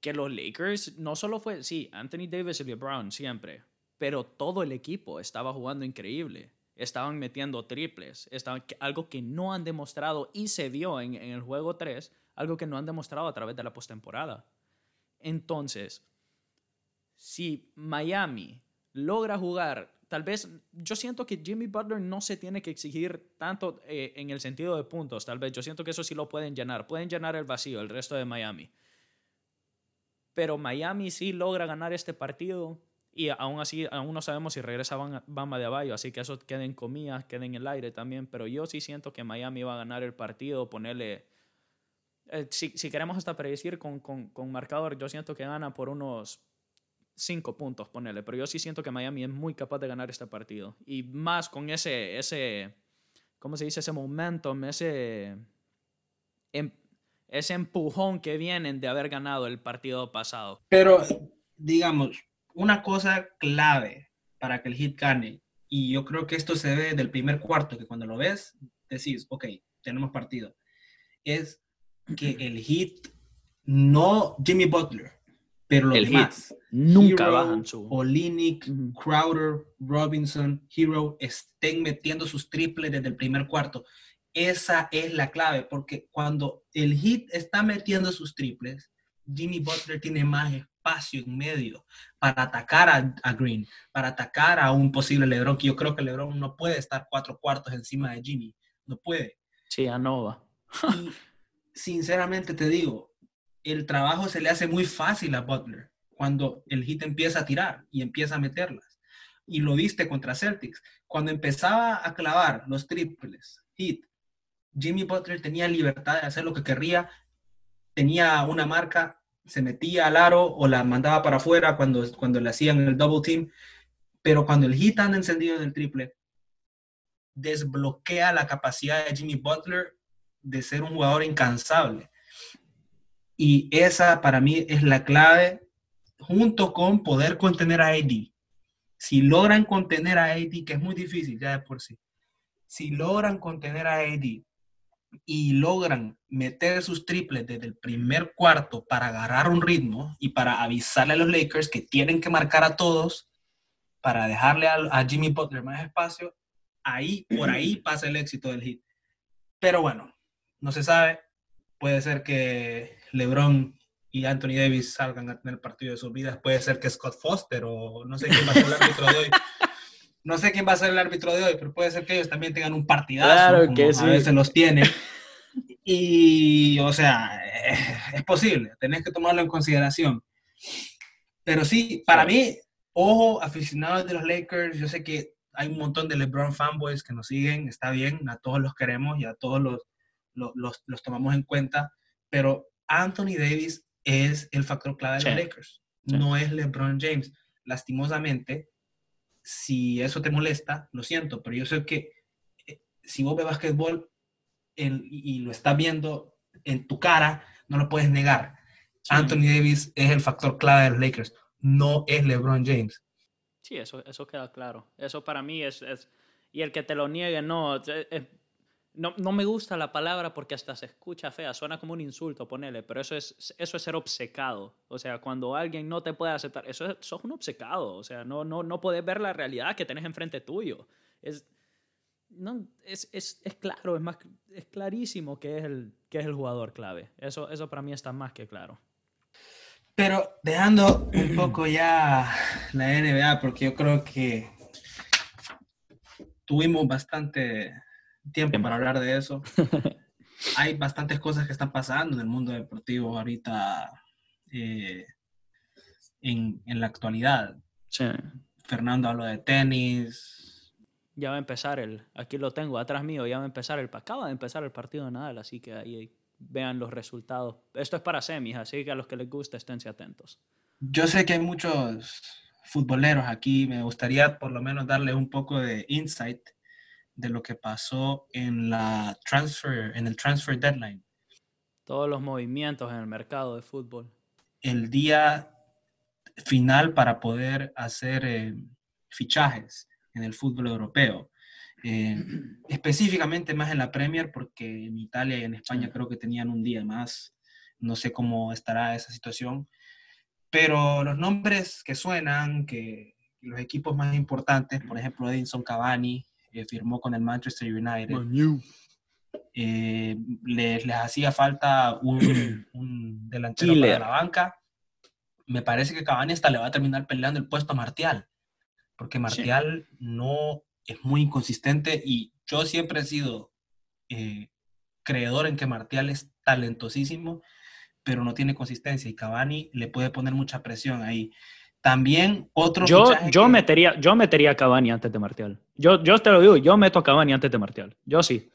Que los Lakers no solo fue, sí, Anthony Davis y LeBron siempre, pero todo el equipo estaba jugando increíble. Estaban metiendo triples, estaban, algo que no han demostrado y se vio en, en el juego 3, algo que no han demostrado a través de la postemporada. Entonces, si Miami logra jugar tal vez yo siento que Jimmy Butler no se tiene que exigir tanto eh, en el sentido de puntos, tal vez. Yo siento que eso sí lo pueden llenar. Pueden llenar el vacío, el resto de Miami. Pero Miami sí logra ganar este partido y aún así, aún no sabemos si regresa Bama de Abajo, así que eso quede en comillas, quede en el aire también. Pero yo sí siento que Miami va a ganar el partido, ponerle... Eh, si, si, queremos hasta predecir con, con, con marcador, yo siento que gana por unos cinco puntos, ponele. Pero yo sí siento que Miami es muy capaz de ganar este partido. Y más con ese, ese ¿cómo se dice? Ese momentum, ese, em, ese empujón que vienen de haber ganado el partido pasado. Pero, digamos, una cosa clave para que el hit gane, y yo creo que esto se ve del primer cuarto, que cuando lo ves, decís, ok, tenemos partido, es que el hit, no Jimmy Butler, pero los demás, nunca bajan su. Olinick, Crowder, Robinson, Hero estén metiendo sus triples desde el primer cuarto. Esa es la clave, porque cuando el hit está metiendo sus triples, Jimmy Butler tiene más espacio en medio para atacar a, Green, para atacar a un posible LeBron, que yo creo que LeBron no puede estar cuatro cuartos encima de Jimmy, no puede. Sí, a Nova. y sinceramente te digo, el trabajo se le hace muy fácil a Butler cuando el hit empieza a tirar y empieza a meterlas. Y lo viste contra Celtics. Cuando empezaba a clavar los triples, hit, Jimmy Butler tenía libertad de hacer lo que querría, tenía una marca, se metía al aro o la mandaba para afuera cuando, cuando le hacían el double team, pero cuando el hit anda encendido del triple, desbloquea la capacidad de Jimmy Butler de ser un jugador incansable. Y esa para mí es la clave junto con poder contener a AD. Si logran contener a AD, que es muy difícil ya de por sí, si logran contener a AD y logran meter sus triples desde el primer cuarto para agarrar un ritmo y para avisarle a los Lakers que tienen que marcar a todos para dejarle a, Jimmy Butler más espacio, ahí, por ahí pasa el éxito del hit. Pero bueno, no se sabe. Puede ser que LeBron y Anthony Davis salgan a tener el partido de sus vidas. Puede ser que Scott Foster o no sé quién va a ser el árbitro de hoy. No sé quién va a ser el árbitro de hoy, pero puede ser que ellos también tengan un partidazo. Claro que sí. A veces los tienen. Y, o sea, es, posible, tenés que tomarlo en consideración. Pero sí, para mí, ojo, aficionados de los Lakers, yo sé que hay un montón de LeBron fanboys que nos siguen, está bien, a todos los queremos y a todos los, los, los tomamos en cuenta, pero Anthony Davis es el factor clave de los Lakers, no es LeBron James. Lastimosamente, si eso te molesta, lo siento, pero yo sé que eh, si vos ves básquetbol y, lo estás viendo en tu cara, no lo puedes negar. Anthony Davis es el factor clave de los Lakers, no es LeBron James. Sí, eso, eso queda claro. Eso para mí es, es y el que te lo niegue, no, no, no, me gusta la palabra porque hasta se escucha fea, suena como un insulto, ponele, pero eso es, eso es ser obcecado. O sea, cuando alguien no te puede aceptar, eso es, sos un obcecado. O sea, no, no, no puedes ver la realidad que tenés enfrente tuyo. Es, no, es, es, es claro, es, más, es clarísimo que es, el, que es el jugador clave. Eso, eso para mí está más que claro. Pero dejando un poco ya la NBA, porque yo creo que tuvimos bastante tiempo para hablar de eso. Hay bastantes cosas que están pasando en el mundo deportivo ahorita eh, en, en, la actualidad. Fernando habló de tenis. Ya va a empezar el, aquí lo tengo atrás mío, ya va a empezar el, acaba de empezar el partido de Nadal, así que ahí vean los resultados. Esto es para semis, así que a los que les guste esténse atentos. Yo sé que hay muchos futboleros aquí, me gustaría por lo menos darle un poco de insight de lo que pasó en la transfer, en el transfer deadline. Todos los movimientos en el mercado de fútbol. El día final para poder hacer eh, fichajes en el fútbol europeo. Eh, específicamente más en la Premier, porque en Italia y en España creo que tenían un día más. No sé cómo estará esa situación. Pero los nombres que suenan, que los equipos más importantes, por ejemplo, Edinson Cavani, firmó con el Manchester United. Eh, les, hacía falta un, delantero para la banca. Me parece que Cavani hasta le va a terminar peleando el puesto a Martial, porque Martial no es muy inconsistente y yo siempre he sido eh, creedor en que Martial es talentosísimo, pero no tiene consistencia y Cavani le puede poner mucha presión ahí. También otro yo, yo metería yo metería a Cavani antes de Martial. Yo, yo te lo digo, yo meto a Cavani antes de Martial. Yo sí.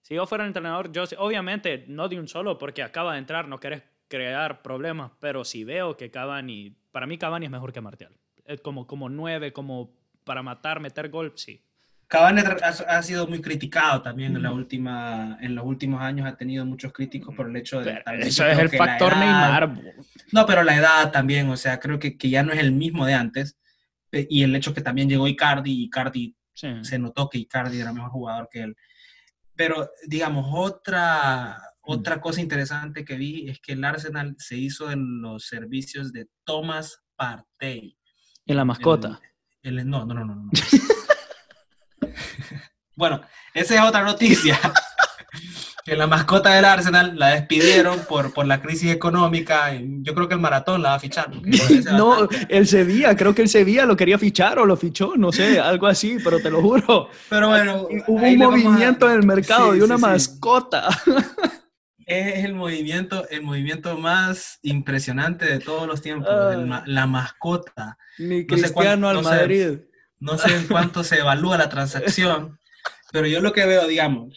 Si yo fuera el entrenador, yo obviamente no de un solo porque acaba de entrar, no querés crear problemas, pero si veo que Cavani, para mí Cavani es mejor que Martial. Es como, como nueve, como para matar, meter gol, sí. Cavani ha, sido muy criticado también en, la última, en los últimos años, ha tenido muchos críticos por el hecho de... eso es el factor Neymar. No, pero la edad también, o sea, creo que, que, ya no es el mismo de antes. Y el hecho que también llegó Icardi, y Icardi se notó que Icardi era mejor jugador que él. Pero, digamos, otra, otra cosa interesante que vi es que el Arsenal se hizo en los servicios de Thomas Partey. ¿En la mascota? El, no, no, no, no. no. bueno, esa es otra noticia. que la mascota del Arsenal la despidieron por, por la crisis económica. Yo creo que el maratón la va a fichar. No, el Sevilla, creo que el Sevilla lo quería fichar o lo fichó, no sé, algo así, pero te lo juro. Pero bueno, hubo un movimiento en el mercado de una mascota. Es el movimiento, el movimiento más impresionante de todos los tiempos, la mascota. Ni Cristiano al Madrid. No sé en cuánto se evalúa la transacción, pero yo lo que veo, digamos,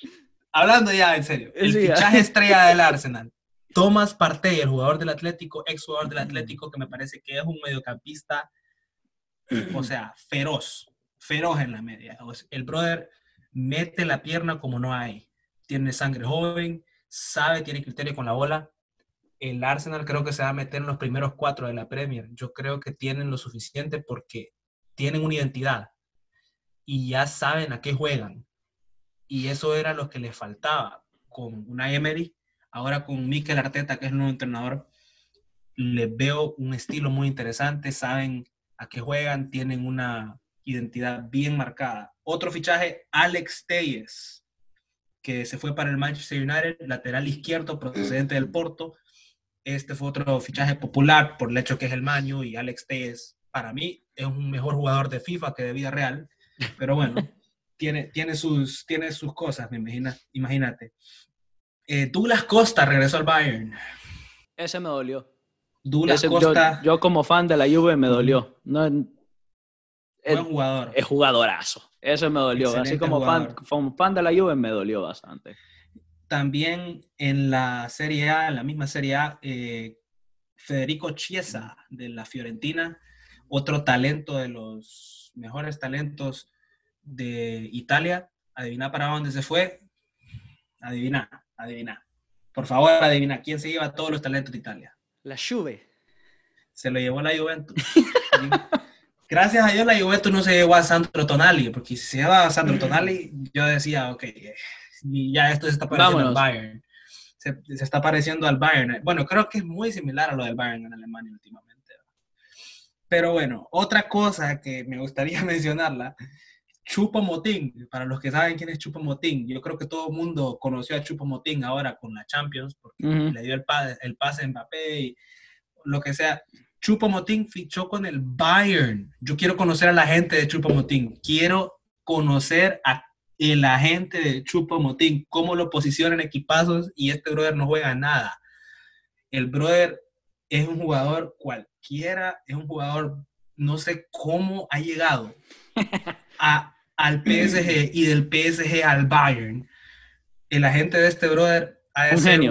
hablando ya en serio, el fichaje estrella del Arsenal, Thomas Partey, el jugador del Atlético, ex jugador del Atlético, que me parece que es un mediocampista, o sea, feroz, feroz en la media. el brother mete la pierna como no hay, tiene sangre joven, sabe, tiene criterio con la bola. El Arsenal creo que se va a meter en los primeros cuatro de la Premier. Yo creo que tienen lo suficiente porque tienen una identidad y ya saben a qué juegan. Y eso era lo que les faltaba con una Emery. Ahora con Mikel Arteta, que es el nuevo entrenador, les veo un estilo muy interesante, saben a qué juegan, tienen una identidad bien marcada. Otro fichaje, Alex Teyes, que se fue para el Manchester United, lateral izquierdo procedente del Porto. Este fue otro fichaje popular por el hecho que es el Maño y Alex Teyes, para mí, es un mejor jugador de FIFA que de vida real, pero bueno. tiene, tiene, sus, tiene sus cosas, me imagina, imagínate. Eh, Douglas Costa regresó al Bayern. Ese me dolió. Douglas Costa. Yo, como fan de la Juve me dolió. No, Buen jugador. Es jugadorazo. Ese me dolió. Así como fan, como fan de la Juve me dolió bastante. También en la Serie A, en la misma Serie A, eh, Federico Chiesa de la Fiorentina, otro talento de los mejores talentos de Italia. Adivina para dónde se fue. Adivina, adivina. Por favor, adivina. ¿Quién se lleva todos los talentos de Italia? La Juve. Se lo llevó la Juventus. Gracias a Dios la Juventus no se llevó a Sandro Tonali, porque si se lleva a Sandro Tonali, yo decía, ok, ya esto se está pareciendo al Bayern. Se, se, está pareciendo al Bayern. Bueno, creo que es muy similar a lo del Bayern en Alemania últimamente. Pero bueno, otra cosa que me gustaría mencionarla Chupo Motín, para los que saben quién es Chupo Motín, yo creo que todo el mundo conoció a Chupo Motín ahora con la Champions, porque le dio el, el pase a Mbappé y lo que sea. Chupo Motín fichó con el Bayern. Yo quiero conocer a la gente de Chupo Motín. Quiero conocer a la gente de Chupo Motín, cómo lo posicionan equipazos y este brother no juega nada. El brother es un jugador cualquiera, es un jugador, no sé cómo ha llegado a al PSG y del PSG al Bayern, el agente de este brother ha de un ser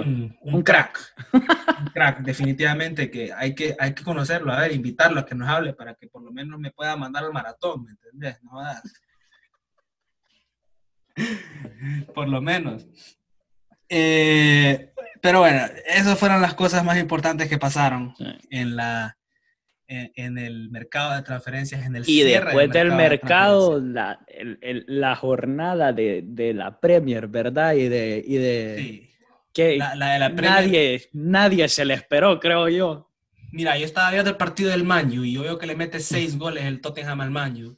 Un, crack. un crack, definitivamente, que hay, que hay que conocerlo, a ver, invitarlo a que nos hable para que por lo menos me pueda mandar al maratón, ¿me entendés? No por lo menos. Eh, pero bueno, esas fueron las cosas más importantes que pasaron en la en, el mercado de transferencias, en el Y después del mercado, la, la, jornada de, de, la Premier, ¿verdad? Y de... Y de sí. que la, de la Premier, nadie, nadie se le esperó, creo yo. Mira, yo estaba viendo el partido del Manju y yo veo que le mete seis goles el Tottenham al Manju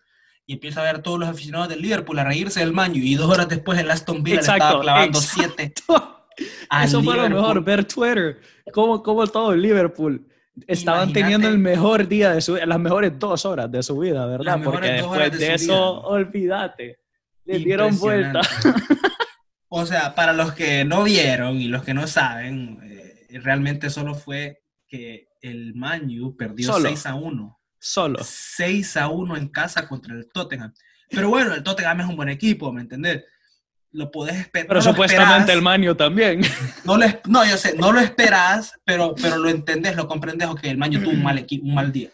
y empieza a ver a todos los aficionados del Liverpool a reírse del Manju y dos horas después el Aston Villa le estaba clavando siete. Eso fue lo mejor, ver Twitter, cómo, cómo todo el Liverpool estaban teniendo el mejor día de su las mejores dos horas de su vida, ¿verdad? Porque después de, eso, olvídate, le dieron vuelta. o sea, para los que no vieron y los que no saben, eh, realmente solo fue que el Manu perdió 6 a 1. Solo. 6 a 1 en casa contra el Tottenham. Pero bueno, el Tottenham es un buen equipo, ¿me entendés? lo puedes esperar. Pero supuestamente el Manio también. No, lo, no, yo sé, no lo esperas, pero, pero lo entendés, lo comprendes, ok, el Manio tuvo un mal, un mal día.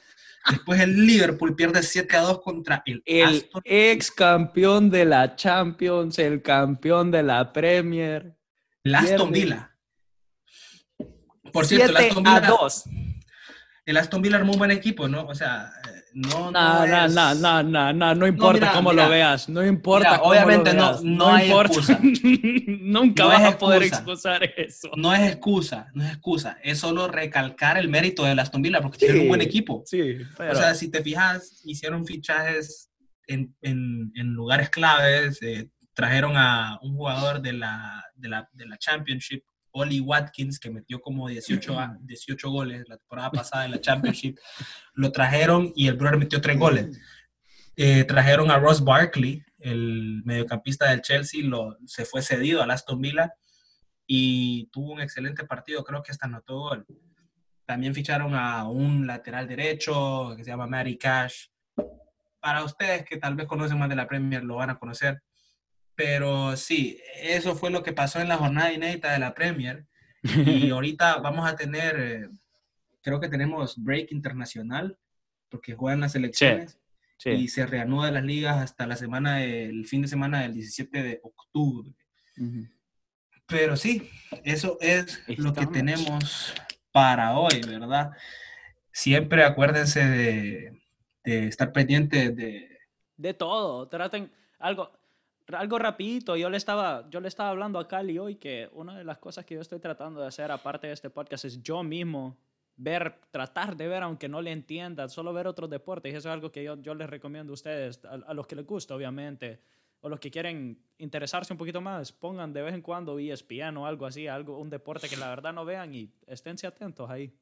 Después el Liverpool pierde 7 a 2 contra el, el ex campeón de la Champions, el campeón de la Premier. El Aston Villa. Por cierto, el Aston Villa. A 2 el Aston Villa armó un buen equipo, ¿no? O sea, eh, no. No, no, es... no, no, no, no, no, importa no, mira, cómo mira, lo veas, no importa. Mira, cómo obviamente lo veas, no, no, importa. excusa. Nunca vas a poder excusar eso. No es excusa, no es excusa. Es solo recalcar el mérito del Aston Villa porque sí, tiene un buen equipo. Sí, pero... O sea, si te fijas, hicieron fichajes en, en, en lugares claves. Eh, trajeron a un jugador de la, de la, de la Championship Oli Watkins, que metió como 18, a- 18 goles la temporada pasada en la Championship. Lo trajeron y el brother metió 3 goles. Eh, trajeron a Ross Barkley, el mediocampista del Chelsea, lo, se fue cedido al Aston Villa y tuvo un excelente partido, creo que hasta anotó gol. También ficharon a un lateral derecho que se llama Matty Cash. Para ustedes que tal vez conocen más de la Premier lo van a conocer. Pero sí, eso fue lo que pasó en la jornada inédita de la Premier. Y ahorita vamos a tener, eh, creo que tenemos break internacional, porque juegan las elecciones Sí. y se reanuda las ligas hasta la semana, del fin de semana del 17 de octubre. Pero sí, eso es lo que tenemos para hoy, ¿verdad? Siempre acuérdense de, de estar pendientes de... De todo, traten algo, algo rapidito. Yo le estaba, yo le estaba hablando a Cali hoy que una de las cosas que yo estoy tratando de hacer aparte de este podcast es yo mismo ver, tratar de ver, aunque no le entienda, solo ver otros deportes. Y eso es algo que yo, yo les recomiendo a ustedes, a, los que les gusta, obviamente, o los que quieren interesarse un poquito más, pongan de vez en cuando ESPN o algo así, algo, un deporte que la verdad no vean y esténse atentos ahí.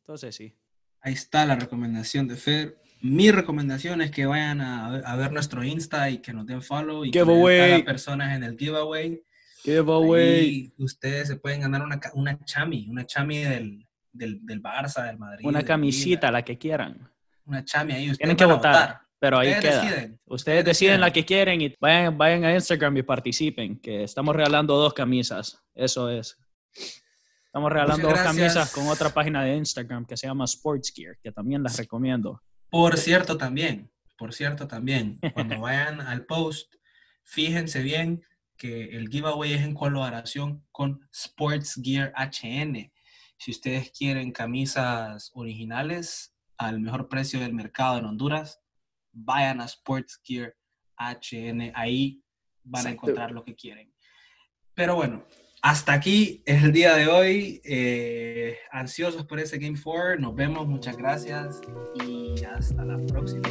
Entonces sí. Ahí está la recomendación de Fer. Mi recomendación es que vayan a, a ver nuestro Insta y que nos den follow y que den Giveaway. tag a personas en el giveaway. Giveaway. Ahí ustedes se pueden ganar una, una chami, una chami del, del, del Barça, del Madrid. Una camisita, la que quieran. Una chami ahí. Ustedes Tienen que votar, pero ahí Ustedes queda. deciden. Ustedes deciden la que quieren y vayan, vayan a Instagram y participen, que estamos regalando dos camisas. Eso es. Estamos regalando dos camisas con otra página de Instagram que se llama Sports Gear, que también las recomiendo. Por cierto también, por cierto también, cuando vayan al post, fíjense bien que el giveaway es en colaboración con Sports Gear HN. Si ustedes quieren camisas originales al mejor precio del mercado en Honduras, vayan a Sports Gear HN. Ahí van a encontrar lo que quieren. Pero bueno, hasta aquí es el día de hoy. Eh, ansiosos por ese Game 4. Nos vemos. Muchas gracias y hasta la próxima.